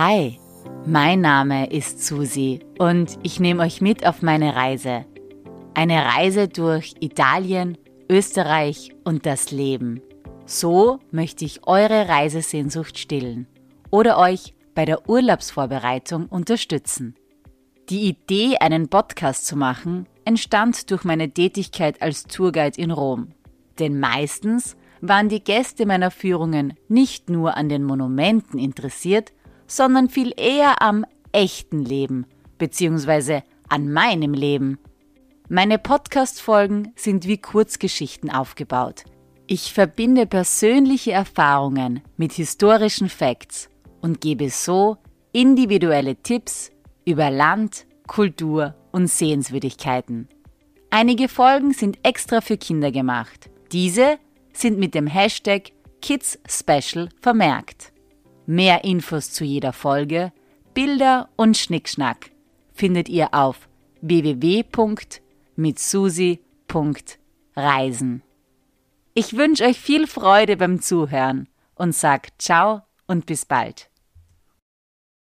Hi, mein Name ist Susi und ich nehme euch mit auf meine Reise. Eine Reise durch Italien, Österreich und das Leben. So möchte ich eure Reisesehnsucht stillen oder euch bei der Urlaubsvorbereitung unterstützen. Die Idee, einen Podcast zu machen, entstand durch meine Tätigkeit als Tourguide in Rom. Denn meistens waren die Gäste meiner Führungen nicht nur an den Monumenten interessiert, sondern viel eher am echten Leben bzw. an meinem Leben. Meine Podcast-Folgen sind wie Kurzgeschichten aufgebaut. Ich verbinde persönliche Erfahrungen mit historischen Facts und gebe so individuelle Tipps über Land, Kultur und Sehenswürdigkeiten. Einige Folgen sind extra für Kinder gemacht. Diese sind mit dem Hashtag Kids Special vermerkt. Mehr Infos zu jeder Folge, Bilder und Schnickschnack findet ihr auf www.mitsusi.reisen. Ich wünsche euch viel Freude beim Zuhören und sag ciao und bis bald.